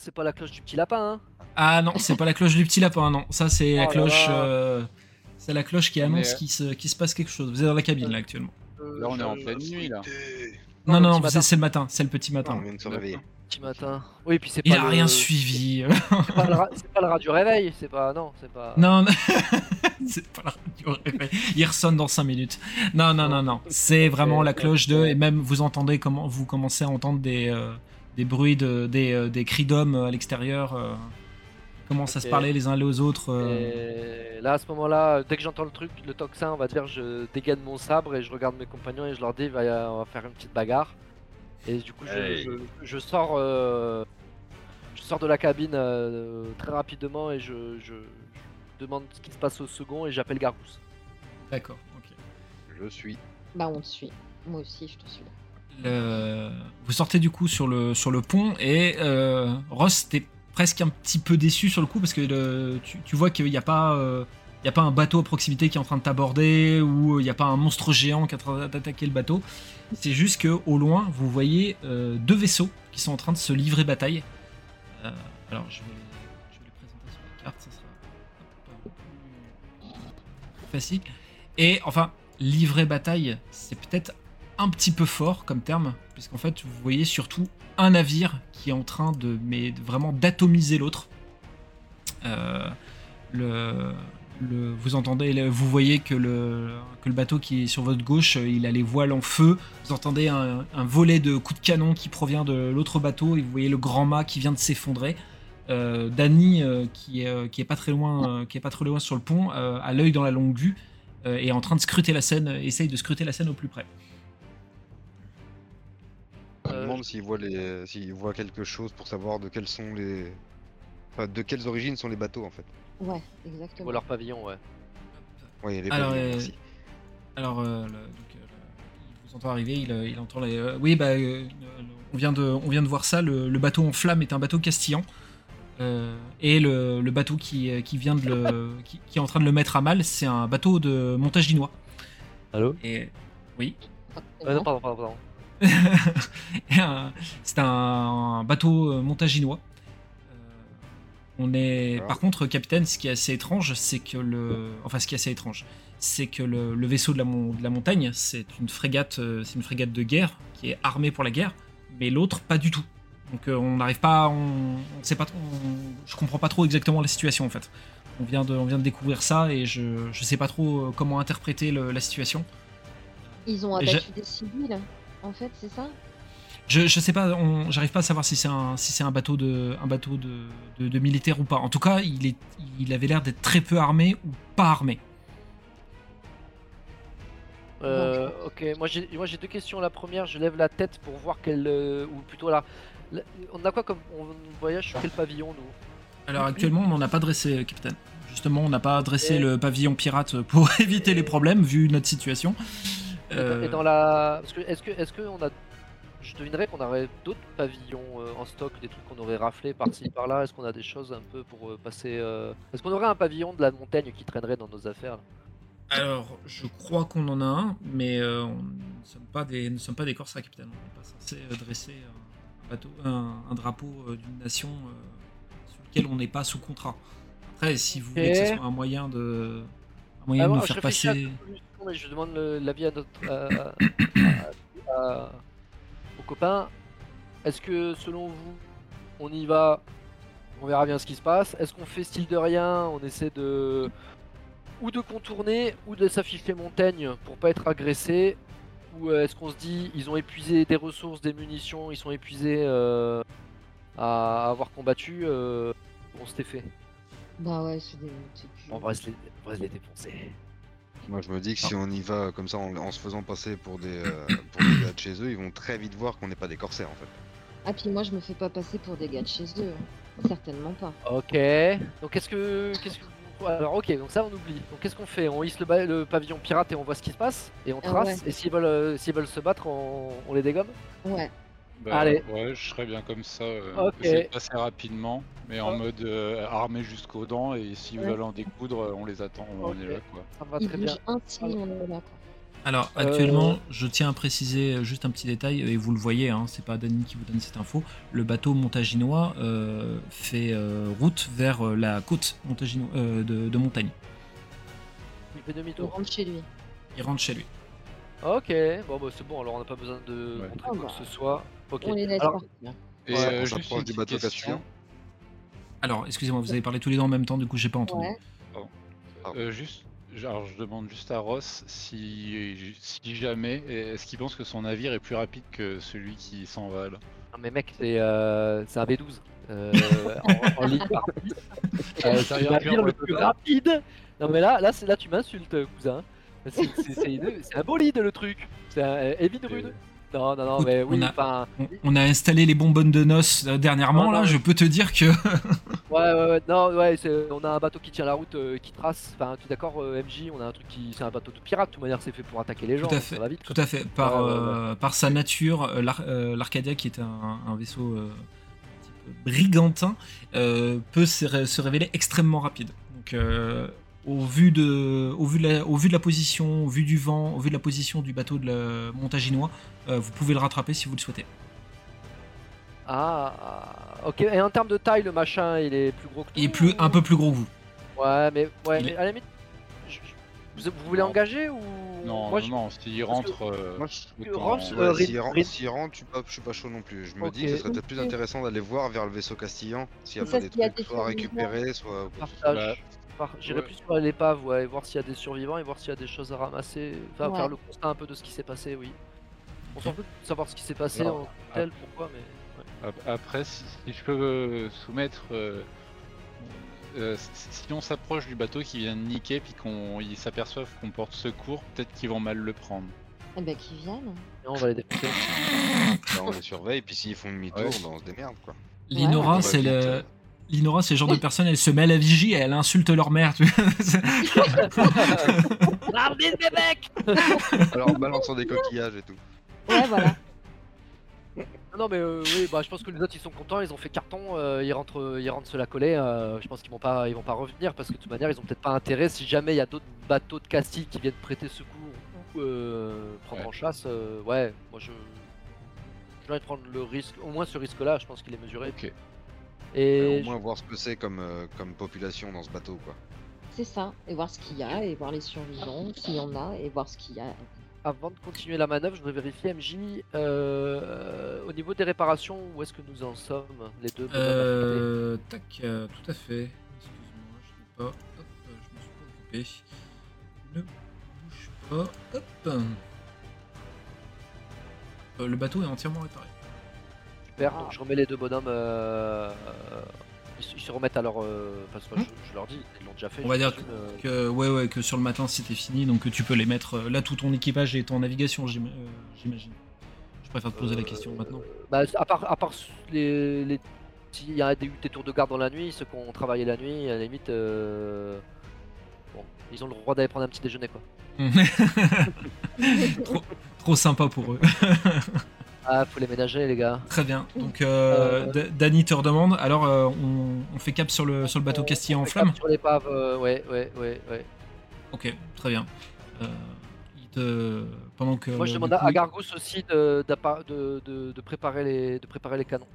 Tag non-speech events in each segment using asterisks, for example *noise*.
c'est pas la cloche du petit lapin, hein Ah non, c'est pas la cloche du petit lapin, non. Ça, c'est la Oh cloche. euh, c'est la cloche qui On annonce est- qu'il se, passe quelque chose. Vous êtes dans la cabine là actuellement. Euh, Là, on est en pleine nuit, là. Non, le non, non, c'est le matin. C'est le petit matin. on vient de se réveiller. Petit matin. Oui, puis c'est Il pas a le- rien suivi. C'est pas, le ra- pas le radio réveil, c'est pas. Non, c'est pas. non, non. *laughs* c'est pas la radio réveil. Il ressonne dans 5 minutes. Non, non, non, non. C'est vraiment la cloche de. Et même vous entendez comment vous commencez à entendre des, euh, des bruits, de, des, euh, des cris d'hommes à l'extérieur. euh, ils commencent à se parler les uns les autres. euh. Et là, à ce moment-là, dès que j'entends le truc, le tocsin, on va dire, je dégaine mon sabre et je regarde mes compagnons et je leur dis, va on va faire une petite bagarre. Et du coup, je, Hey. je- je sors, euh, je sors de la cabine euh, très rapidement et je, je- je demande ce qui se passe au second et j'appelle Garousse. D'accord, ok. Je suis. Bah, on te suit. Moi aussi, je te suis. Le- Vous sortez du coup sur le, sur le pont et euh, Ross, t'es presque un petit peu déçu sur le coup parce que le- tu, vois qu'il n'y a pas. euh, a pas un bateau à proximité qui est en train de t'aborder ou il n'y a pas un monstre géant qui est en train d'attaquer le bateau. C'est juste que au loin, vous voyez euh, deux vaisseaux qui sont en train de se livrer bataille. Euh, alors, je vais, les présenter sur la carte, ça sera facile. Et enfin, livrer bataille, c'est peut-être un petit peu fort comme terme, puisqu'en fait, vous voyez surtout un navire qui est en train de, mais vraiment d'atomiser l'autre. Euh, vous entendez, vous voyez que le, bateau qui est sur votre gauche, euh, il a les voiles en feu. Vous entendez un, volet de coups de canon qui provient de l'autre bateau, et vous voyez le grand mât qui vient de s'effondrer. Euh, Danny, qui, est, pas très loin, qui est pas loin sur le pont, a l'œil dans la longue vue, est en train de scruter la scène, essaye de scruter la scène au plus près. Je me Euh, demande s'il voit, les... s'il voit quelque chose pour savoir de quels sont les. Enfin, de quelles origines sont les bateaux en fait. Ouais, Ou exactement. leur pavillon, ouais. Oui, les Alors, pavillons, euh, merci. Alors, euh, le- donc, euh, le- il vous entend arriver, il, euh, il entend les. euh, oui, bah, euh, on, vient de, on vient de voir ça. Le, le bateau en flamme est un bateau castillan. Euh, et le, le bateau qui, euh, qui vient de le, *laughs* qui, qui est en train de le mettre à mal, c'est un bateau de montaginois. Allô? Et oui. Euh, non, pardon, pardon, pardon. *laughs* Et un- c'est un, bateau euh, montaginois. Euh, on est, par contre, capitaine, ce qui est assez étrange, c'est que le, enfin, ce qui est assez étrange, c'est que le, le vaisseau de la, mon- de la montagne, c'est une frégate, euh, c'est une frégate de guerre qui est armée pour la guerre, mais l'autre pas du tout. Donc euh, on n'arrive pas, on, on sait pas, on- je comprends pas trop exactement la situation en fait. On vient de, on vient de découvrir ça et je, je sais pas trop euh, comment interpréter le- la situation. Ils ont abattu des civils, en fait, c'est ça? Je, je sais pas, j'arrive pas à savoir si c'est un, si c'est un bateau de, un bateau de, de, de militaire ou pas. En tout cas, il est, il avait l'air d'être très peu armé ou pas armé. Euh, ok, moi j'ai moi j'ai deux questions. La première, je lève la tête pour voir quelle. euh, ou plutôt là. la- on a quoi comme. On voyage sur quel pavillon nous? Alors actuellement, on n'en a pas dressé, capitaine. Justement, on n'a pas dressé Et- le pavillon pirate pour *laughs* éviter les problèmes vu notre situation. Euh, Et dans la. Parce que est-ce que est-ce que on a. Je devinerais qu'on aurait d'autres pavillons euh, en stock, des trucs qu'on aurait raflés par-ci *laughs* par-là? Est-ce qu'on a des choses un peu pour euh, passer. euh, Est-ce qu'on aurait un pavillon de la montagne qui traînerait dans nos affaires Alors, je crois qu'on en a un, mais euh, on ne sommes pas des, ne sommes pas des Corsaires, capitaine. On n'est pas censé euh, dresser un, bateau, un, un drapeau euh, d'une nation euh, sur lequel on n'est pas sous contrat. Après, si vous voulez que ce soit un moyen de, moyen Ah, de nous je faire passer. mais je demande l'avis à notre. à- à- à- aux copains. Est-ce que selon vous, on y va? On verra bien ce qui se passe. Est-ce qu'on fait style de rien? On essaie de. Ou de contourner, ou de s'afficher montagne pour pas être agressé? Ou euh, est-ce qu'on se dit, ils ont épuisé des ressources, des munitions, ils sont épuisés euh, à avoir combattu euh, On s'était fait. Bah ouais, c'est des. On va se les, on va se les défoncer. Moi je me dis que Ah. si on y va comme ça en, en se faisant passer pour des, euh, *coughs* pour des gars de chez eux, ils vont très vite voir qu'on n'est pas des corsaires en fait. Ah, puis moi, je me fais pas passer pour des gars de chez eux. hein. Certainement pas. Ok. Donc qu'est-ce que qu'est-ce que vous- alors ok donc ça on oublie. Donc qu'est-ce qu'on fait? On hisse le, ba- le pavillon pirate et on voit ce qui se passe et on Ah trace. ouais. Et s'ils veulent euh, s'ils veulent se battre on, on les dégomme? Ouais. Bah, Allez. Ouais, je serais bien comme ça. euh, passer rapidement, mais en Oh. mode euh, armé jusqu'aux dents. Et s'ils Ouais. veulent en découdre, on les attend, on est là quoi. Ça va très bien. bougent un signe, on est là. quoi. Alors Euh, actuellement, je tiens à préciser juste un petit détail, et vous le voyez, hein, c'est pas Dany qui vous donne cette info. Le bateau montaginois euh, fait euh, route vers euh, la côte montagino- euh, de, de montagne. Il fait demi-tour. rentre chez lui. Il rentre chez lui. Ok, bon bah c'est bon, alors on n'a pas besoin de Ouais. montrer Ah quoi bah. que ce soit. Ok. On. Et Ouais, euh, juste une du bateau question. Alors, excusez-moi, vous avez parlé tous les deux en même temps, du coup j'ai pas entendu. Ouais. Euh, juste, alors je demande juste à Ross si, si jamais, est-ce qu'il pense que son navire est plus rapide que celui qui s'en va là Ah, mais mec, c'est euh, c'est un V12. Euh, *laughs* en, en ligne partie. Euh, le est, navire le plus rapide. Non mais là, là, c'est- là tu m'insultes, cousin. C'est un bolide le truc. C'est un Heavy Rune. Non, non, non, mais on oui, a- enfin. On, on a installé les bonbonnes de noces euh, dernièrement, Non, là, non, je peux te dire que. Ouais, ouais, ouais, non, ouais, on a un bateau qui tient la route, euh, qui trace. Enfin, tu es d'accord, euh, MJ, on a un truc qui. C'est un bateau de pirate, de toute manière, c'est fait pour attaquer les gens. Tout à fait, Ça va vite. tout à fait. Par, euh, par sa nature, l'Ar- l'Arcadia, qui est un, un vaisseau un petit peu brigantin, peut se, ré- se révéler extrêmement rapide. Donc, euh, au, vu de, au, vu de la, au vu de la position, au vu du vent, au vu de la position du bateau de la montaginois, euh, vous pouvez le rattraper si vous le souhaitez. Ah, ok. Et en termes de taille, le machin, il est plus gros que Il est plus, ou- un peu plus gros que vous. Ouais, mais, ouais, mais est- à la limite. je- je- Vous, vous voulez Non. engager ou. Non, Moi, non, je- non, s'il rentre. euh, Moi, je- Ouais, Euh, s'il rentre, je suis pas, je suis pas chaud non plus. Je me dis que ce serait peut-être plus intéressant d'aller voir vers le vaisseau castillan s'il y a pas des s'il y a trucs des soit récupérer, soit. Partage. J'irai Ouais. plus sur l'épave, ouais, voir s'il y a des survivants et voir s'il y a des choses à ramasser. Enfin, Ouais. faire le constat un peu de ce qui s'est passé, oui. On s'en fout de savoir ce qui s'est passé en tel, pourquoi, mais. ouais. Après, si, si je peux euh, soumettre. euh, euh, si on s'approche du bateau qui vient de niquer, puis qu'ils s'aperçoivent qu'on porte secours, peut-être qu'ils vont mal le prendre. Eh ben, qu'ils viennent. Et on va les défoncer. Là, on les surveille, puis s'ils font demi-tour, Ouais. bah, on se démerde quoi. Linora, Ouais, c'est vite, le. Euh. Linora, c'est le genre de personne, elle se met à la vigie et elle insulte leur mère. Tu *laughs* Alors, en balançant des coquillages et tout. Ouais, voilà. Non, mais euh, oui, bah, je pense que les autres ils sont contents, ils ont fait carton, euh, ils rentrent, ils rentrent se la coller. euh, je pense qu'ils vont pas, ils vont pas revenir parce que de toute manière ils ont peut-être pas intérêt. Si jamais il y a d'autres bateaux de Castille qui viennent prêter secours ou euh, prendre Ouais. en chasse, euh, ouais, moi je, je vais prendre le risque, au moins ce risque-là, je pense qu'il est mesuré. Ok. Et au moins voir ce que c'est comme, euh, comme population dans ce bateau quoi. C'est ça. Et voir ce qu'il y a, et voir les survivants, s'il y en a, et voir ce qu'il y a. avant de continuer la manœuvre, je voudrais vérifier MJ euh, au niveau des réparations, où est-ce que nous en sommes les deux Euh, tac, euh, tout à fait. Excuse-moi, je n'ai pas. Hop, je me suis pas occupé. Ne bouge pas. Hop. Euh, le bateau est entièrement réparé. Super, donc je remets les deux bonhommes. euh, euh, ils, se- ils se remettent à leur. euh, parce que je, je leur dis, ils l'ont déjà fait. On va dire euh, Que, ouais, ouais, que sur le matin c'était fini, donc que tu peux les mettre. euh, Là, tout ton équipage est en navigation, j'im- j'imagine. Je préfère te poser la question maintenant. Bah, à part, à part les. les- S'il y a des, des tours de garde dans la nuit, ceux qui ont travaillé la nuit, à la limite. euh, Bon, ils ont le droit d'aller prendre un petit déjeuner quoi. *laughs* trop, trop sympa pour eux. *laughs* Ah, faut les ménager les gars. Très bien. Donc, euh, Euh, Dany te redemande. Alors, euh, on, on fait cap sur le, sur le bateau Castillan en On fait flamme cap Sur l'épave, euh, ouais, ouais, ouais, ouais. Ok, très bien. Euh, il te... Pendant que. Moi je demande à coup, à Gargousse aussi de, de, de, de préparer les, de préparer les canons.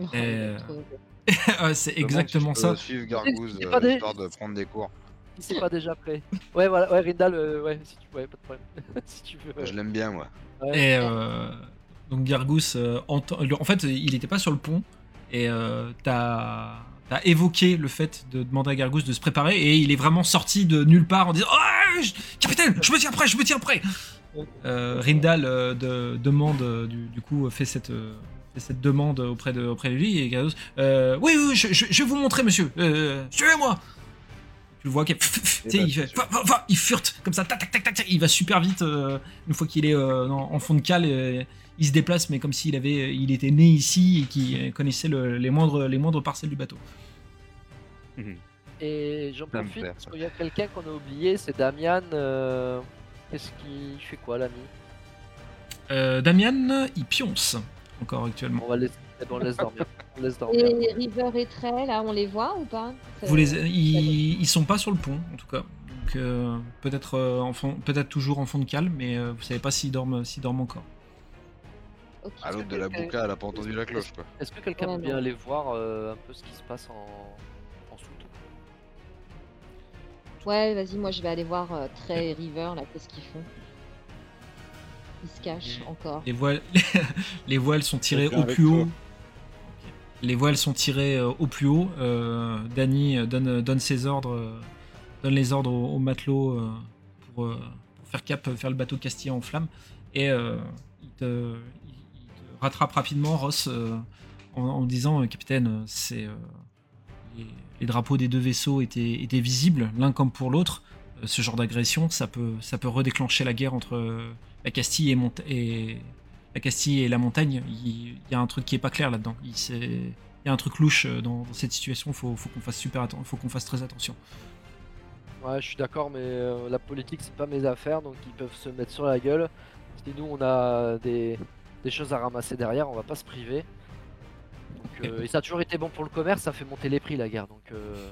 Oh, *laughs* Ouais, c'est exactement si ça. Suivre Gargouze euh, pas des- histoire de prendre des cours. Si c'est pas déjà prêt. Ouais, voilà, ouais, Rindal, euh, ouais, si tu... ouais, pas de problème. *laughs* si tu veux. Je l'aime bien moi. ouais. Et euh, donc Gargousse, euh, en fait, il n'était pas sur le pont et euh, t'as as évoqué le fait de demander à Gargousse de se préparer et il est vraiment sorti de nulle part en disant oh, je- Capitaine, je me tiens prêt, je me tiens prêt. Euh, Rindal euh, de- demande, du, du coup, fait cette, fait cette demande auprès de, auprès de lui et Gargousse Oui, oui, je, je- je vais vous montrer, monsieur, suivez-moi. Tu le vois qu'il tu sais, il, fait, va, va, va, il furte comme ça, tac, tac, tac, tac, tac, il va super vite euh, une fois qu'il est euh, en, en fond de cale, euh, il se déplace, mais comme s'il avait, il était né ici et qu'il connaissait le- les, moindres, les moindres parcelles du bateau. Et j'en profite parce qu'il y a quelqu'un qu'on a oublié, c'est Damian. euh, Qu'est-ce qu'il fait quoi l'ami? Euh, Damian, il pionce encore actuellement. On va laisser, eh ben, on laisse dormir. *laughs* On laisse dormir. Et les River et Trey, là, on les voit ou pas? Vous les, ils, ils sont pas sur le pont, en tout cas. donc euh, peut-être euh, en fond- peut-être toujours en fond de cale, mais euh, vous savez pas s'ils dorment, s'ils dorment encore. À l'autre de la bouca, elle a pas entendu la cloche quoi. Est-ce que quelqu'un Ouais, peut bien aller voir euh, un peu ce qui se passe en, en soute Ouais, vas-y, moi je vais aller voir euh, Trey et River là, qu'est-ce qu'ils font. Ils se cachent encore. Les voiles, *laughs* les voiles sont tirées au plus toi. haut. Les voiles sont tirées euh, au plus haut. Euh, Danny euh, donne, donne ses ordres, euh, donne les ordres aux, aux matelots euh, pour, euh, pour faire cap, faire le bateau castillan en flammes. Et euh, il te rattrape rapidement, Ross, euh, en, disant euh, Capitaine, euh, c'est les, drapeaux des deux vaisseaux étaient, étaient visibles, l'un comme pour l'autre. Ce genre d'agression, ça peut, ça peut redéclencher la guerre entre la Castille et, la Castille et la montagne. Il, y a un truc qui est pas clair là-dedans. Il, y a un truc louche dans, cette situation. Faut, faut qu'on fasse super faut qu'on fasse très attention. Ouais, je suis d'accord, mais la politique, c'est pas mes affaires, donc ils peuvent se mettre sur la gueule. Si nous, on a des, des choses à ramasser derrière, on va pas se priver. Donc, euh, et ça a toujours été bon pour le commerce, ça fait monter les prix la guerre. Donc, euh,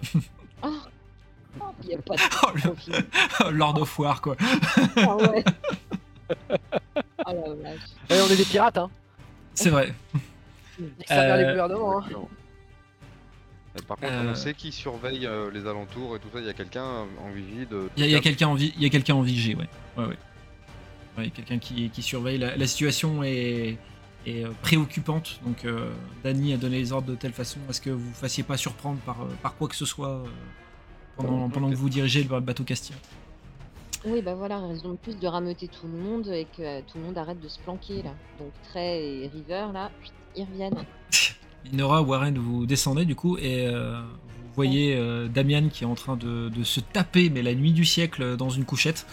*laughs* Oh, Il y a pas de *laughs* Oh, le-. *laughs* Lord of War quoi. Ah ouais. Oh la vache. on est des pirates, hein. C'est vrai. Nique sa mère les Euh, gouvernements, hein. Et Par contre, Euh. on sait qui surveille euh, les alentours et tout ça. Il y a quelqu'un en vigie de. Il y a, quelqu'un en vi- il y a quelqu'un en vigie, ouais. Ouais, ouais. Ouais, il y a quelqu'un qui, qui surveille. La, la situation est, est, euh, préoccupante, donc euh, Danny a donné les ordres de telle façon à ce que vous ne fassiez pas surprendre par, euh, par quoi que ce soit euh, pendant, pendant que vous dirigez le bateau castillan. Oui, bah voilà, raison de plus de rameuter tout le monde et que euh, tout le monde arrête de se planquer là. Donc Trey et River là, ils reviennent. *laughs* Nora, Warren, vous descendez du coup et euh, vous voyez euh, Damian qui est en train de, de se taper, mais la nuit du siècle dans une couchette.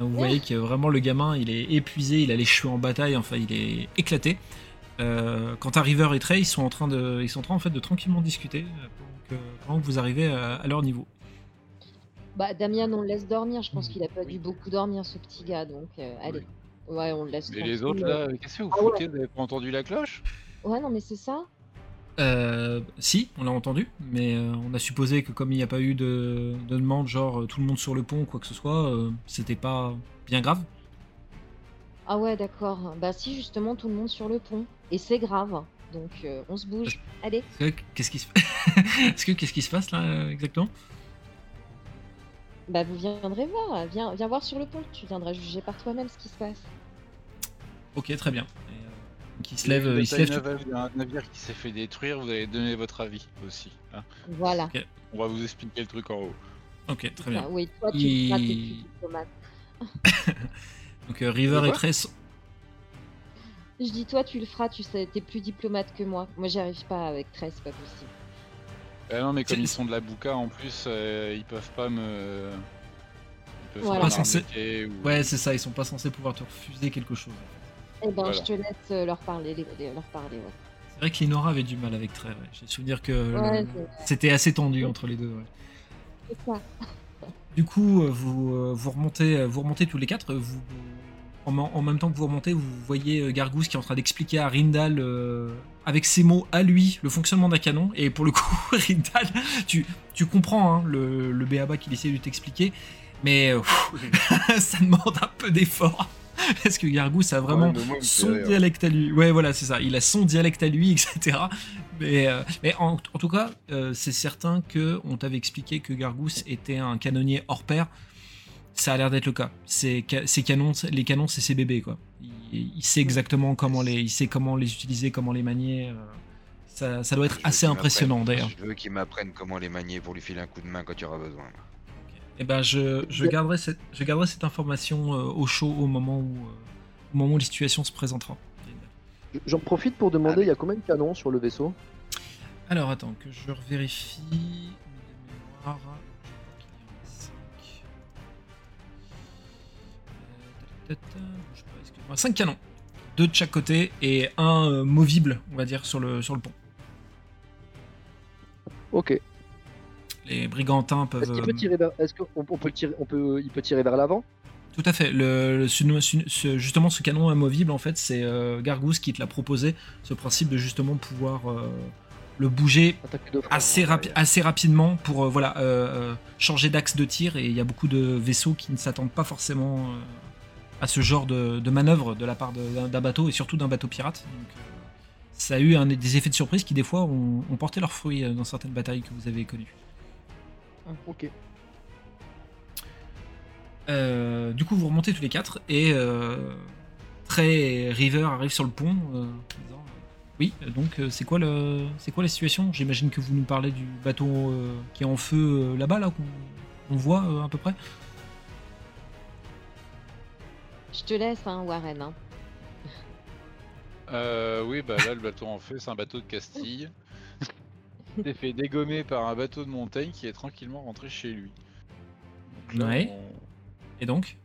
Euh, Vous voyez que vraiment le gamin, il est épuisé, il a les cheveux en bataille, enfin il est éclaté. Euh, quant à River et Trey, ils sont en train de, ils sont en train en fait de tranquillement discuter euh, pendant que, pendant que vous arrivez à, à leur niveau. Bah Damien, on le laisse dormir. Je pense qu'il a pas dû beaucoup dormir ce petit gars, donc euh, allez. Ouais, on le laisse. Mais les autres là, qu'est-ce que vous Ah ouais. foutez? Vous avez pas entendu la cloche? Ouais, non, mais c'est ça. Euh, si, on l'a entendu, mais euh, on a supposé que comme il n'y a pas eu de, de demande, genre euh, tout le monde sur le pont ou quoi que ce soit, euh, c'était pas bien grave. Ah ouais, d'accord. Bah si, justement, tout le monde sur le pont. Et c'est grave. Donc on se bouge. Allez. Est-ce que- Qu'est-ce qui se *laughs* Est-ce que qu'est-ce qui se passe là exactement? Bah vous viendrez voir. Viens, viens voir sur le pont. Tu viendras juger par toi-même ce qui se passe. Ok, très bien. Il se lève, il se lève. un navire qui s'est fait détruire, vous allez donner votre avis aussi. hein. Voilà. On va vous expliquer le truc en haut. Ok, très bien. Enfin, oui, toi tu Il-. *laughs* Donc euh, River et Trey sont- Je dis toi tu le feras. Tu sais, t'es plus diplomate que moi. Moi j'y arrive pas avec 13, c'est pas possible. Ah non, mais comme ils sont de la bouca en plus, euh, ils peuvent pas me. Ils peuvent Voilà. pas Pas censé- m'arnaquer ou- Ouais, c'est ça. Ils sont pas censés pouvoir te refuser quelque chose. Eh ben Voilà. je te laisse euh, leur parler. les- les- leur parler. Ouais. C'est vrai que Linora avait du mal avec Trey. ouais. J'ai souvenir que Ouais, c'était assez tendu entre les deux. ouais. c'est ça. Du coup, euh, vous, euh, vous, remontez, vous remontez tous les quatre. Vous, en, me- en même temps que vous remontez, vous voyez Gargousse qui est en train d'expliquer à Rindal, euh, avec ses mots à lui, le fonctionnement d'un canon. Et pour le coup, *laughs* Rindal, tu, tu comprends hein, le, le béaba qu'il essaie de t'expliquer. Mais *laughs* ça demande un peu d'effort. *laughs* Parce que Gargousse a vraiment Ouais, son rire. dialecte à lui. Ouais, voilà, c'est ça. Il a son dialecte à lui, *laughs* etc. Mais, euh, mais en, en tout cas, euh, c'est certain que on t'avait expliqué que Gargousse était un canonnier hors pair. Ça a l'air d'être le cas. Ses canons, les canons, c'est ses bébés, quoi. Il, il sait exactement comment les, il sait comment les utiliser, comment les manier. euh, ça, ça doit être Je assez impressionnant, d'ailleurs. Je veux qu'il m'apprenne comment les manier pour lui filer un coup de main quand il y aura besoin. Et ben, je, je garderai cette, je garderai cette information euh, au chaud au moment où, euh, au moment où la situation se présentera. J'en profite pour demander, il y a combien de canons sur le vaisseau? Alors attends que je vérifie mémoire. Je crois qu'il y en a 5. Euh, 5 canons. Deux de chaque côté et un euh, movible, on va dire, sur le, sur le pont. Ok. Les brigantins peuvent. Est-ce qu'il peut euh, tirer vers... Est-ce qu'on on peut tirer... on peut... il peut tirer vers l'avant? Tout à fait. Le, le- ce- ce- ce- justement, ce canon amovible, en fait, c'est euh, Gargousse qui te l'a proposé, ce principe de justement pouvoir euh, le bouger assez, rapi- assez rapidement pour euh, voilà, changer d'axe de tir. Et il y a beaucoup de vaisseaux qui ne s'attendent pas forcément à ce genre de, de manœuvre de la part d'un bateau et surtout d'un bateau pirate. Donc, ça a eu un, des effets de surprise qui, des fois, ont, ont porté leurs fruits dans certaines batailles que vous avez connues. Ok. Euh, du coup, vous remontez tous les quatre et euh, Trey et River arrivent sur le pont. euh, en disant, euh, oui, donc euh, c'est quoi le, c'est quoi la situation? J'imagine que vous nous parlez du bateau euh, qui est en feu euh, là-bas, là qu'on on voit euh, à peu près. Je te laisse, hein, Warren. Hein. Euh, oui, bah là, le bateau en feu, c'est un bateau de Castille. Il s'est fait dégommer par un bateau de montagne qui est tranquillement rentré chez lui. Donc là, Ouais. on- Et donc,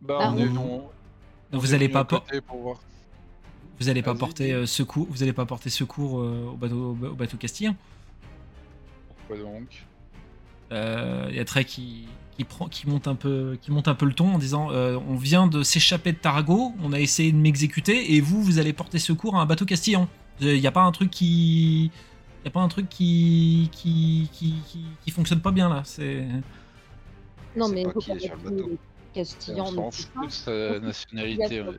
Bah, Ah, on est, on- on- donc on vous allez pas, à por- côté pour voir. vous allez pas porter euh, secours, vous allez pas porter secours euh, au bateau, au bateau castillan. Pourquoi donc? Euh, Il y a Trey qui, qui, prend, qui, monte un peu, qui monte un peu le ton en disant euh, On vient de s'échapper de Tarago, on a essayé de m'exécuter, et vous, vous allez porter secours à un bateau castillan. Il n'y a pas un truc qui. Il a pas un truc qui qui, qui, qui, qui fonctionne pas bien là. C'est Non, mais pas il faut qui est pas sur le mettre bateau. les Castillans, On fout de sa y nationalité. ouais.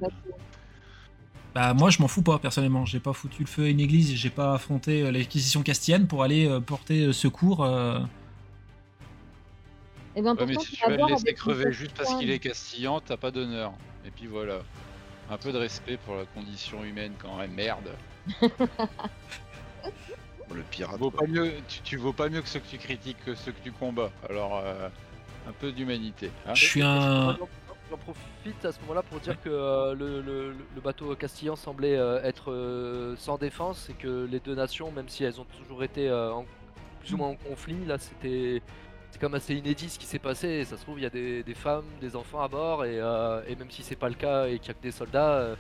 bah moi je m'en fous pas personnellement. J'ai pas foutu le feu à une église, et j'ai pas affronté euh, l'acquisition castillane pour aller euh, porter euh, secours. euh, Eh ben, Ouais, mais pourtant, si tu vas le laisser crever juste parce qu'il est castillan, t'as pas d'honneur. Et puis voilà. Un peu de respect pour la condition humaine quand même, merde. Le pirate. Vaut pas mieux, tu, tu vaux pas mieux que ceux que tu critiques que ceux que tu combats. Alors, euh, un peu d'humanité. hein. Je suis un. J'en- profite à ce moment-là pour dire que euh, le, le- le bateau castillan semblait euh, être euh, sans défense et que les deux nations, même si elles ont toujours été euh, en- plus ou moins en conflit, là c'était c'est comme assez inédit ce qui s'est passé. Et ça se trouve, il y a des, des femmes, des enfants à bord et, euh, et même si c'est pas le cas et qu'il y a que des soldats,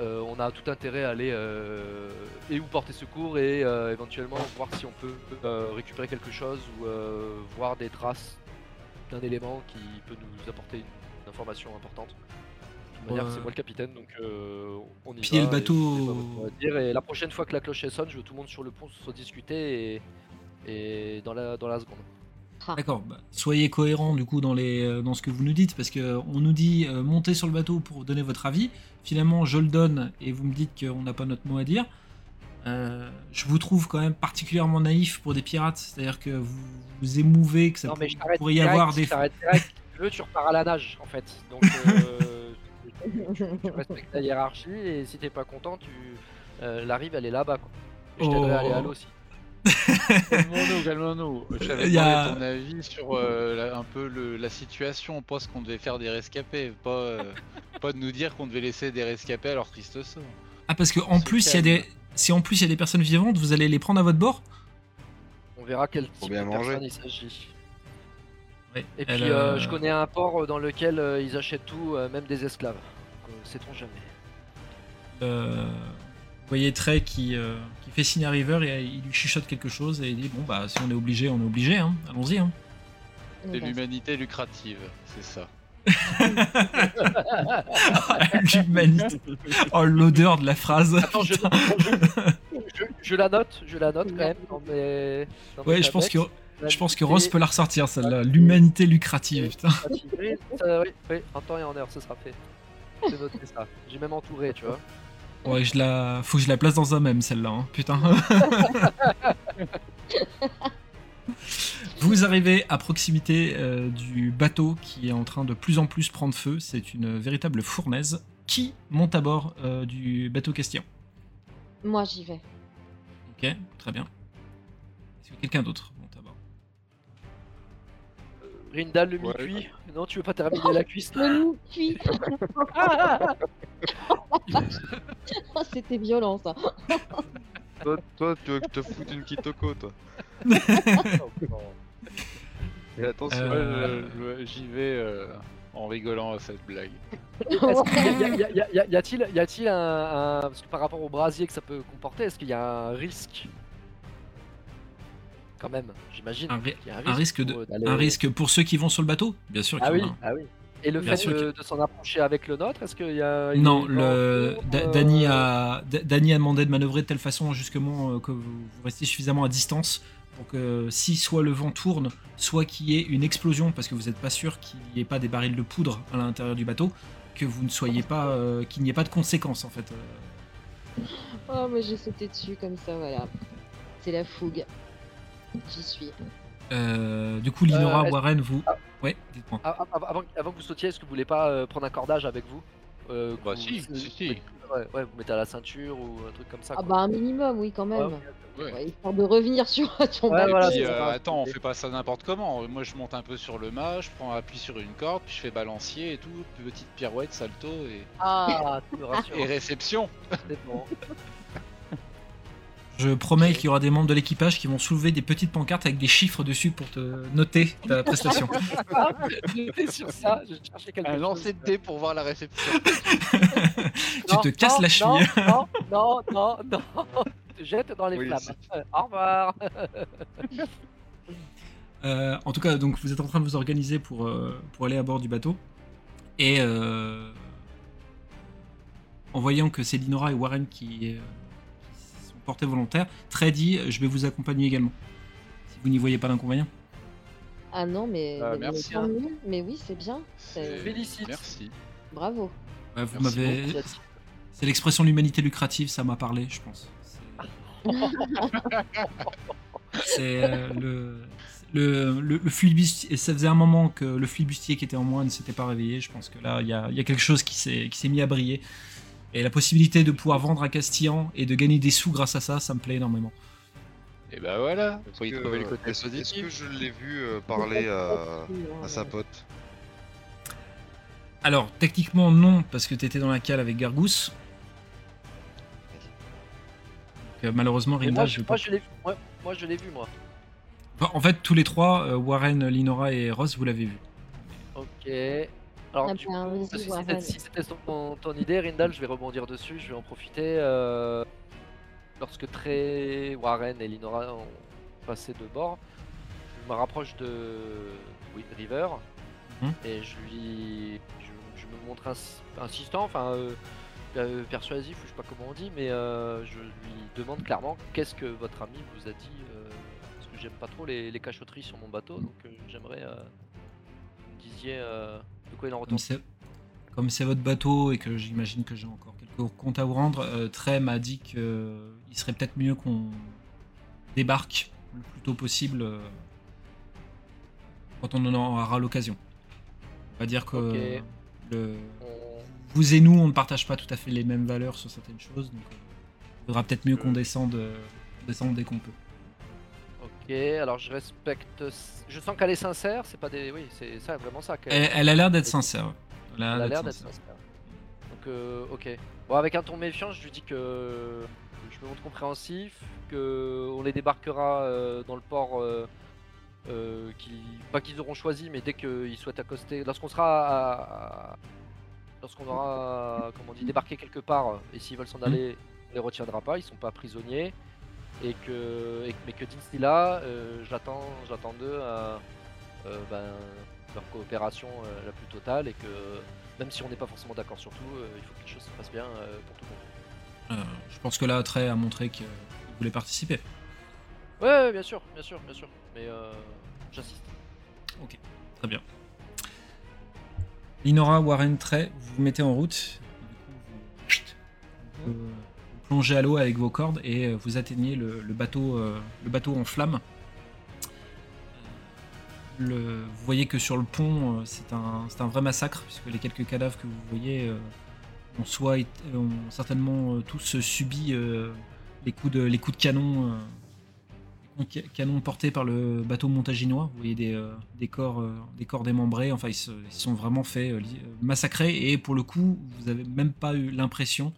euh, on a tout intérêt à aller euh, et ou porter secours et euh, éventuellement voir si on peut récupérer quelque chose ou voir des traces d'un élément qui peut nous apporter une, information importante. De Ouais. c'est moi le capitaine, donc on y Piller va. le bateau. dire. Et la prochaine fois que la cloche sonne, je veux tout le monde sur le pont se discuter et, et dans, la, dans la seconde. Ah. D'accord, bah, soyez cohérents du coup dans, les, euh, dans ce que vous nous dites, parce que on nous dit euh, montez sur le bateau pour donner votre avis. Finalement, je le donne et vous me dites qu'on n'a pas notre mot à dire. Euh, je vous trouve quand même particulièrement naïf pour des pirates, c'est-à-dire que vous vous émouvez que ça non, mais pour- pourrait y direct, avoir je des. t'arrête direct. *laughs* Si tu veux, tu repars à la nage en fait. Donc euh, tu, *laughs* tu respectes la hiérarchie et si t'es pas content, tu euh, la rive elle est là-bas. quoi. Et je t'aiderai à aller à Oh. l'eau aussi. Calmons-nous, calmons-nous. J'avais a- ton avis sur euh, la- un peu le- la situation. On pense qu'on devait faire des rescapés, pas, euh, pas de nous dire qu'on devait laisser des rescapés à leur triste sort. Ah, parce que en plus, il y a des. Si en plus il y a des personnes vivantes, vous allez les prendre à votre bord? On verra quel type bien de manger. personne il s'agit. Ouais. Et Elle, puis euh, euh, je connais un port dans lequel euh, ils achètent tout, euh, même des esclaves. Donc, Sait-on jamais. euh, Vous voyez Trey qui, euh, qui fait signe à River et il lui chuchote quelque chose et il dit Bon, bah, si on est obligé, on est obligé, hein. allons-y. Hein. C'est l'humanité lucrative, c'est ça. *laughs* L'humanité. Oh, l'odeur de la phrase. Attends, je, je- je- je la note, je la note quand même dans mes. dans mes Ouais, je pense que, je pense que Ross peut la ressortir, celle-là. L'humanité lucrative, putain. lucrative. Oui, ça- oui, oui, en temps et en heure, ce sera fait. J'ai noté ça. J'ai même entouré, tu vois. Ouais, je la... faut que je la place dans un même, celle-là, hein, putain. *laughs* Vous arrivez à proximité euh, du bateau qui est en train de plus en plus prendre feu. C'est une véritable fournaise. Qui monte à bord euh, du bateau question Moi, j'y vais. Ok, très bien. Est-ce que quelqu'un d'autre? Rindal, le Ouais. mi-cuit. Non, tu veux pas terminer la cuisse Le cuit. *laughs* Oh, C'était violent, ça. Toi, toi, tu veux que je te foute une kitoko, toi. *laughs* Et attention. Euh, J'y vais euh, en rigolant à cette blague. Est-ce qu'il y a- y a- y a- y a- y a-t-il y a-t-il un, un- Parce que par rapport au brasier que ça peut comporter, est-ce qu'il y a un risque Quand même, j'imagine. Un risque, de... pour, euh, un risque pour ceux qui vont sur le bateau Bien sûr qu'il Ah y oui, en a ah oui. Et le Bien fait de, de s'en approcher avec le nôtre, est-ce qu'il y a. Non, le, euh, Dany, a, a demandé de manœuvrer de telle façon justement euh, que vous, vous restiez suffisamment à distance pour que si soit le vent tourne, soit qu'il y ait une explosion, parce que vous n'êtes pas sûr qu'il n'y ait pas des barils de poudre à l'intérieur du bateau, que vous ne soyez pas, euh, qu'il n'y ait pas de conséquences en fait. Oh, mais j'ai sauté dessus comme ça, voilà. C'est la fougue. J'y suis. euh, du coup, Linora, Euh, Warren, vous. Ah. Ouais, dites-moi. Ah, ah, Avant, avant que vous sautiez, est-ce que vous voulez pas euh, prendre un cordage avec vous? Euh, Bah vous- si, vous- si, si. Ouais, ouais, vous mettez à la ceinture ou un truc comme ça. Ah quoi. bah un minimum, oui, quand même. Ouais, Ouais. Ouais, histoire de revenir *laughs* sur ton Ouais, voilà, Puis, euh, attends, on fait pas ça n'importe comment. Moi, je monte un peu sur le mât, je prends appui sur une corde, puis je fais balancier et tout, petite pirouette, salto et, Ah, tu me rassures. et réception. c'est bon. *laughs* Je promets qu'il y aura des membres de l'équipage qui vont soulever des petites pancartes avec des chiffres dessus pour te noter ta *laughs* prestation. J'étais sur ça, je cherchais quelque Un lancer de dés pour voir la réception. *laughs* tu Non, te casses non, la cheville. Non, non, non, non, non. Tu te jettes dans les Oui, flammes. Euh, Au revoir. *laughs* Euh, en tout cas, donc vous êtes en train de vous organiser pour, euh, pour aller à bord du bateau. Et euh, en voyant que c'est Linora et Warren qui, volontaires, Trey dit Je vais vous accompagner également. Si vous n'y voyez pas d'inconvénient. Ah non, mais, Ah, mais- merci. mieux. Mais oui, c'est bien. Félicite. Merci. Bravo. Ouais, vous m'avez. C'est l'expression de l'humanité lucrative, ça m'a parlé, je pense. C'est- euh, le. Le, le, le flibustier, et ça faisait un moment que le flibustier qui était en moi ne s'était pas réveillé. Je pense que là, il y a, il y a quelque chose qui s'est qui s'est mis à briller. Et la possibilité de pouvoir vendre à Castillan et de gagner des sous grâce à ça, ça me plaît énormément. Et bah voilà, Est-ce faut y que- trouver le côté Est-ce que je l'ai vu euh, parler à, à sa pote Alors, techniquement, non, parce que t'étais dans la cale avec Gargousse. Donc, euh, malheureusement, moi, je pas. je l'ai moi, moi, je l'ai vu, moi. Enfin, en fait, tous les trois, euh, Warren, Linora et Ross, vous l'avez vu. Ok. Alors, Ah du ben, si c'était ton, ton idée, Rindal, je vais rebondir dessus, je vais en profiter. euh, lorsque Trey, Warren et Linora ont passé de bord, je me rapproche de oui, River Mhm. et je lui. Je, je me montre ins- insistant, enfin euh, euh, persuasif, ou je sais pas comment on dit, mais euh, je lui demande clairement qu'est-ce que votre ami vous a dit. euh, parce que j'aime pas trop les, les cachotteries sur mon bateau, donc euh, j'aimerais euh, que vous me disiez euh, de quoi il en Comme retourne. c'est, comme c'est votre bateau et que j'imagine que j'ai encore quelques comptes à vous rendre, euh, Trey m'a dit qu'il serait peut-être mieux qu'on débarque le plus tôt possible euh, quand on en aura l'occasion. On va dire que le, On- vous et nous, on ne partage pas tout à fait les mêmes valeurs sur certaines choses, donc euh, il faudra peut-être mieux qu'on Euh. descende, euh, descende dès qu'on peut. Ok, alors je respecte. Je sens qu'elle est sincère, c'est pas des. Oui, c'est ça, vraiment ça. Elle, elle a l'air d'être sincère. Elle a Elle a l'air d'être sincère. sincère. Donc, euh, ok. Bon, avec un ton méfiant, je lui dis que je me montre compréhensif, que on les débarquera euh, dans le port, euh, euh, qui, pas qu'ils auront choisi, mais dès qu'ils souhaitent accoster, lorsqu'on sera, à- à- lorsqu'on aura, comment on dit, débarqué quelque part, et s'ils veulent s'en aller, on les retiendra pas, ils sont pas prisonniers, et que, et- mais que d'ici là, euh, j'attends, j'attends d'eux euh, euh, ben, leur coopération la plus totale, et que même si on n'est pas forcément d'accord sur tout, il faut que les choses se passent bien pour tout le monde. Je pense que là, Trey a montré qu'il voulait participer. Ouais, ouais, bien sûr, bien sûr, bien sûr. Mais euh, j'insiste. Très bien. Linora, Warren, Trey, vous vous mettez en route. Plongez à l'eau avec vos cordes et euh, vous atteignez le, bateau, euh, le bateau en flammes. Vous voyez que sur le pont, euh, c'est un, un vrai massacre, puisque les quelques cadavres que vous voyez ont, soit ont certainement tous subi les, coups de, les coups de canon, canon portés par le bateau montaginois. Vous voyez des, des, corps, des corps démembrés, enfin ils se, sont vraiment fait euh, massacrer, et pour le coup, vous n'avez même pas eu l'impression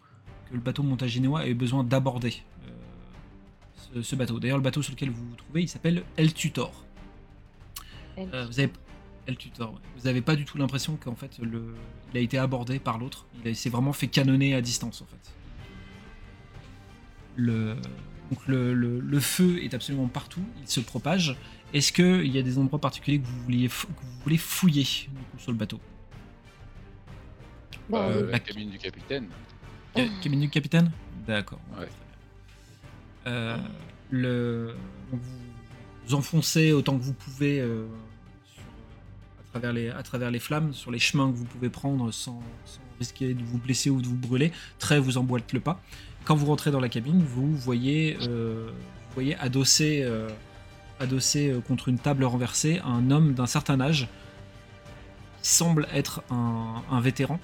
que le bateau montaginois ait besoin d'aborder euh, ce, ce bateau. D'ailleurs, le bateau sur lequel vous vous trouvez, il s'appelle El Tutor. Euh, vous avez El Tutor. ouais. Vous avez pas du tout l'impression qu'en fait le, il a été abordé par l'autre. Il s'est vraiment fait canonner à distance en fait. Le, donc le, le- le feu est absolument partout. Il se propage. Est-ce qu'il y a des endroits particuliers que vous vouliez fou- que vous voulez fouiller du coup, sur le bateau? Bah, Euh, la la- cabine du capitaine. Ca- Cabine du capitaine? D'accord. Ouais. Euh, le... vous vous enfoncez autant que vous pouvez euh, sur- à, travers les, à travers les flammes, sur les chemins que vous pouvez prendre sans, sans risquer de vous blesser ou de vous brûler. Très vous emboîte le pas. Quand vous rentrez dans la cabine, vous voyez, euh, vous voyez adossé, euh, adossé euh, contre une table renversée un homme d'un certain âge qui semble être un, un vétéran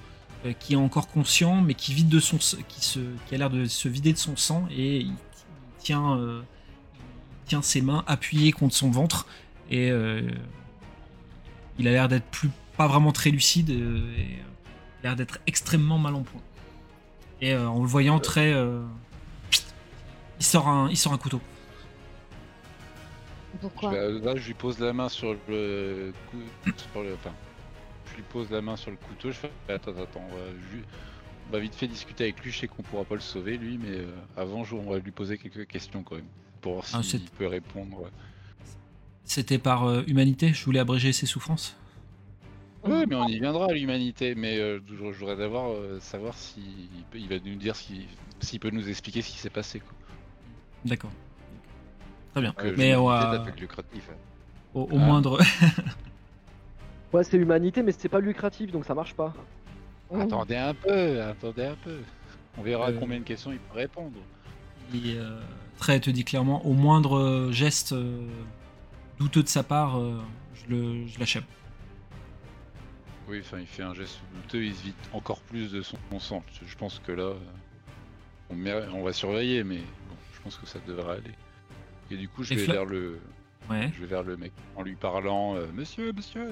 euh, qui est encore conscient, mais qui vide de son, s- qui se, qui a l'air de se vider de son sang et il, tient, euh, il tient ses mains appuyées contre son ventre et euh, il a l'air d'être plus, pas vraiment très lucide euh, et euh, il a l'air d'être extrêmement mal en point. Et euh, en le voyant très, euh, il sort un, il sort un couteau. Pourquoi? Là, je lui pose la main sur le, cou- sur le, enfin, je lui pose la main sur le couteau. Je fais attends, attends, on va, ju- on va vite fait discuter avec lui. Je sais qu'on pourra pas le sauver lui, mais euh, avant, je- on va lui poser quelques questions quand même pour voir Ah, s'il peut répondre. ouais. C'était par euh, humanité, je voulais abréger ses souffrances? Oui, mais on y viendra à l'humanité. Mais euh, je je voudrais d'abord euh, savoir s'il peut- il va nous dire si- s'il peut nous expliquer ce qui s'est passé. D'accord. Très bien. Mais on va- hein. au, au Ah. moindre. *laughs* Ouais, c'est humanité, mais c'est pas lucratif, donc ça marche pas. Mmh. Attendez un peu, attendez un peu. On verra Euh. combien de questions il peut répondre. Il, euh, Trey te dit clairement, au moindre euh, geste euh, douteux de sa part, euh, je le- je l'achève. Oui, enfin, il fait un geste douteux, il se vide encore plus de son, sang. Je- pense que là, on, va surveiller, mais bon, je pense que ça devrait aller. Et du coup, je vais fla- vers le, Ouais. je vais vers le mec en lui parlant, euh, Monsieur, Monsieur.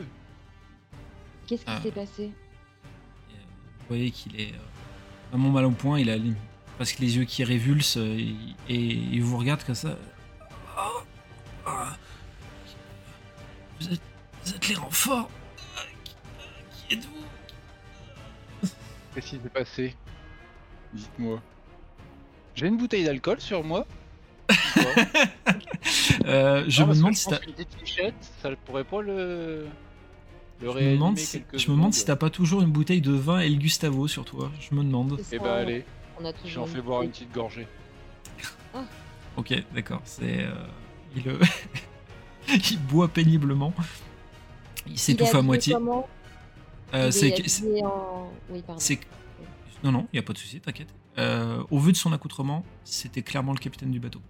Qu'est-ce qui Ah. s'est passé? Et, euh, Vous voyez qu'il est euh, vraiment mal au point, il a li- presque les yeux qui révulsent euh, et, et il vous regarde comme ça. Ah. Vous, êtes, vous êtes les renforts Qui, qui êtes-vous? Qu'est-ce qui s'est passé? Dites-moi. J'ai une bouteille d'alcool sur moi. *laughs* Euh, Je Non, me parce que demande si t'as. qu'une petite fichette, ça pourrait pas le. Le Je me demande si, quelques je me demande si secondes. t'as pas toujours une bouteille de vin El Gustavo sur toi. Je me demande. Eh ça, bah allez, on a j'en fais une boire une petite gorgée. Ok, d'accord. C'est euh, il, euh, *laughs* il boit péniblement. Il s'étouffe à moitié. Euh, c'est en- Oui, non non, il y a pas de souci, t'inquiète. Euh, au vu de son accoutrement, c'était clairement le capitaine du bateau.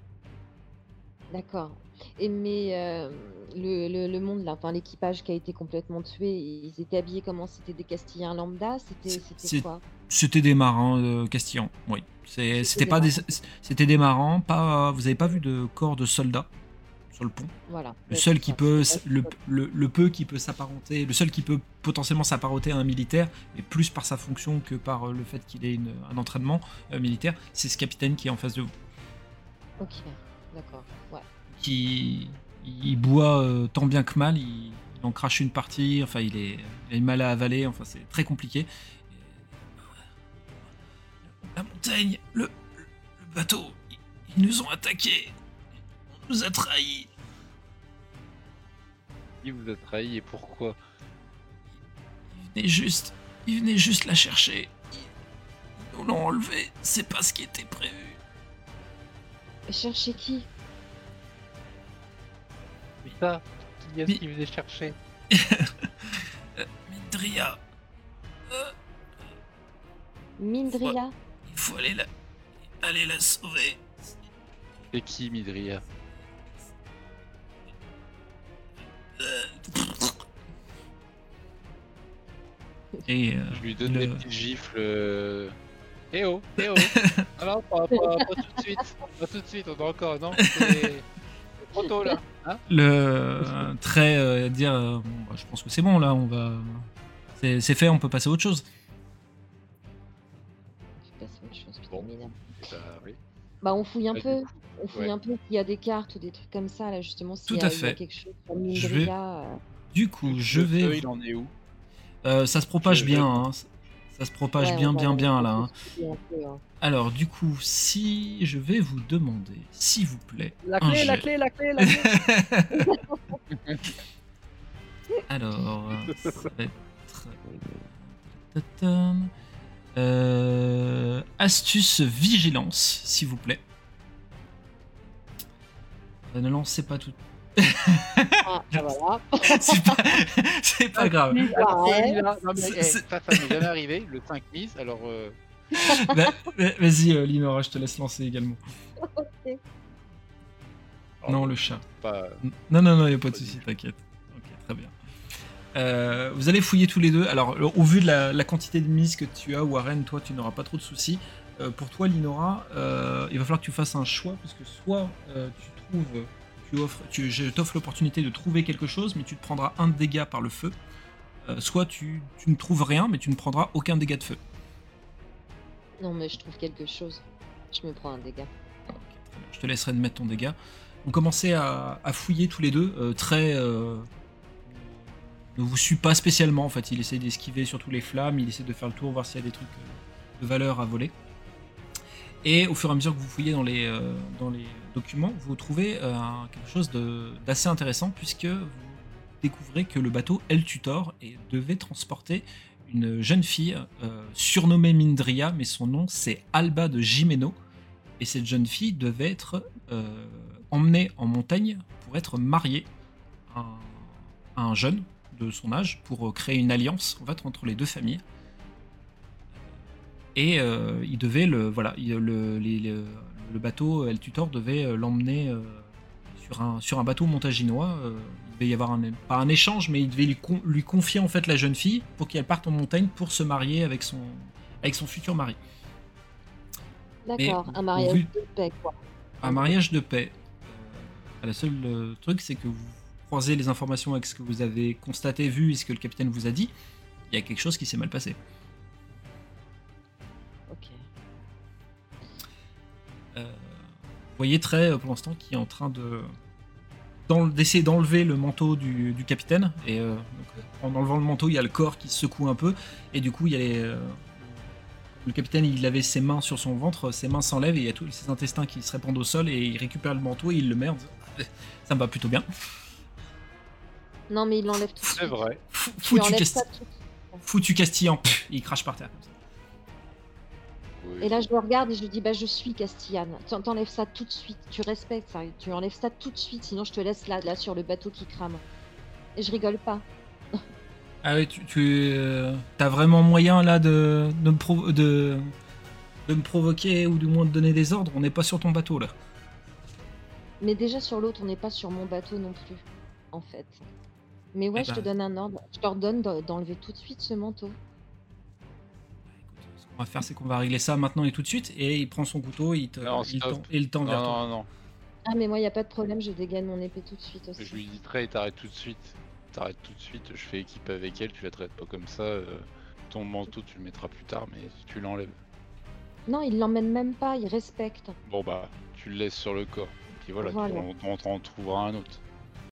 D'accord. Et mais euh, le, le, le monde là, enfin l'équipage qui a été complètement tué, ils étaient habillés comment C'était des Castillans lambda C'était quoi? C'était des marins euh, castillans, oui. C'était pas des, marins. c'était des marins. Pas, vous avez pas vu de corps de soldats sur le pont? Voilà. Le Ouais, seul qui ça, peut, le, le, le peu qui peut s'apparenter, le seul qui peut potentiellement s'apparenter à un militaire, et plus par sa fonction que par euh, le fait qu'il ait une- un entraînement euh, militaire, c'est ce capitaine qui est en face de vous. Ok, d'accord. Ouais. Qui il boit euh, tant bien que mal, il, il en crache une partie, enfin il est, il a du mal à avaler, enfin c'est très compliqué. Et- La montagne, le, le bateau, ils, ils nous ont attaqués, on nous a trahis. Qui vous a trahi et pourquoi? Il venait juste, il venait juste la chercher. Ils, ils nous l'ont enlevé. C'est pas ce qui était prévu. Chercher qui? Ça, qui est-ce Mais- qui venait chercher. *laughs* Mindria, Mindria. il faut aller la, aller la sauver. C'est qui Midria Et euh, Je lui donne le- des petites gifles. euh, Eh oh, eh oh. *laughs* Non, pas, pas- pas tout de suite, pas tout de suite, on a encore, non c'est *laughs* trop tôt là le très euh, dire, euh, bon, bah, je pense que c'est bon là, on va, c'est c'est fait, on peut passer à autre chose. Autre putain, Bon. Bah oui. Bah on fouille un Bah, peu. On fouille ouais. un peu s'il y a des cartes ou des trucs comme ça là justement. s'il Tout y a- à il y a fait. quelque chose sur Je vais- euh, Du coup, je vais, il en est où? Euh, ça se propage bien, hein, ça se propage ouais, bien, bien, bien là. hein. peu, hein. Alors, du coup, si je vais vous demander, s'il vous plaît, La clé, la clé, la clé, la *laughs* clé. Alors, ça va être. Tatam. Euh, astuce vigilance, s'il vous plaît. Euh, ne lancez pas tout. Ah, voilà. *laughs* c'est pas, c'est pas grave. Ça, ça m'est jamais arrivé, le 5 mise, alors euh, Bah, bah, Vas-y, euh, Linora, je te laisse lancer également. Non, le chat. pas. Non, non, non, il a pas de souci, t'inquiète. Ok, très bien. Euh, vous allez fouiller tous les deux. Alors, au vu de la, la quantité de mises que tu as, Warren, toi, tu n'auras pas trop de soucis. Euh, pour toi, Linora, euh, il va falloir que tu fasses un choix, parce que soit euh, tu trouves, tu offres, tu, je t'offre l'opportunité de trouver quelque chose, mais tu te prendras un dégât par le feu. Euh, soit tu, tu ne trouves rien, mais tu ne prendras aucun dégât de feu. Non, mais je trouve quelque chose. Je me prends un dégât. Je te laisserai de mettre ton dégât. Vous commencez à, à fouiller tous les deux, euh, très. euh, ne vous suit pas spécialement en fait. Il essaie d'esquiver surtout les flammes, il essaie de faire le tour, voir s'il y a des trucs de valeur à voler. Et au fur et à mesure que vous fouillez dans les, dans les vous trouvez euh, quelque chose d'assez intéressant puisque vous découvrez que le bateau El Tutor et devait transporter une jeune fille euh, surnommée Mindria, mais son nom c'est Alba de Jimeno. Et cette jeune fille devait être euh, emmenée en montagne pour être mariée à un, jeune de son âge pour créer une alliance entre les deux familles. Et il devait le voilà, le- le bateau El Tutor devait euh, l'emmener euh, sur un sur un bateau montaginois. euh, il devait y avoir un pas un échange, mais il devait lui, con- lui confier en fait la jeune fille pour qu'elle parte en montagne pour se marier avec son avec son futur mari. D'accord, un mariage vu- de paix, quoi. un mariage de paix. Euh, le seul euh, truc, c'est que vous croisez les informations avec ce que vous avez constaté, vu et ce que le capitaine vous a dit. Il y a quelque chose qui s'est mal passé. Voyez très euh, pour l'instant qui est en train de d'essayer d'enlever le manteau du, du capitaine. Et euh, donc, euh, en enlevant le manteau, il y a le corps qui se secoue un peu. Et du coup, il y a les, euh, le capitaine, il avait ses mains sur son ventre, ses mains s'enlèvent et il y a tous ses intestins qui se répandent au sol et il récupère le manteau et il le met en disant, *laughs* Ça me va plutôt bien. Non, mais il l'enlève tout. C'est vrai. Fou- Tu Foutu, foutu castillan, pff, il crache par terre. comme ça. Et là, je le regarde et je lui dis, bah, je suis Castillane. T'en- T'enlèves ça tout de suite. Tu respectes ça. Tu enlèves ça tout de suite, sinon je te laisse là, là, sur le bateau qui crame. Et je rigole pas. Ah oui, tu, tu as vraiment moyen là de, de, me provo- de, de me provoquer ou du moins de donner des ordres? On n'est pas sur ton bateau là. Mais déjà sur l'autre, on n'est pas sur mon bateau non plus, en fait. Mais ouais, Eh je te ben. donne un ordre. Je t'ordonne d'en- d'enlever tout de suite ce manteau. Qu'on va faire, c'est qu'on va régler ça maintenant et tout de suite. Et il prend son couteau, il te, Non, il tend, et il tend vers Non, toi. non, non. Ah, mais moi, il a pas de problème, je dégaine mon épée tout de suite aussi. Je lui dis très, t'arrêtes tout de suite. T'arrêtes tout de suite, je fais équipe avec elle, tu la traites pas comme ça. euh, ton manteau, tu le mettras plus tard, mais tu l'enlèves. Non, il l'emmène même pas, il respecte. Bon bah, tu le laisses sur le corps. Puis voilà, Voilà. Tu, on, on t'en trouvera un autre.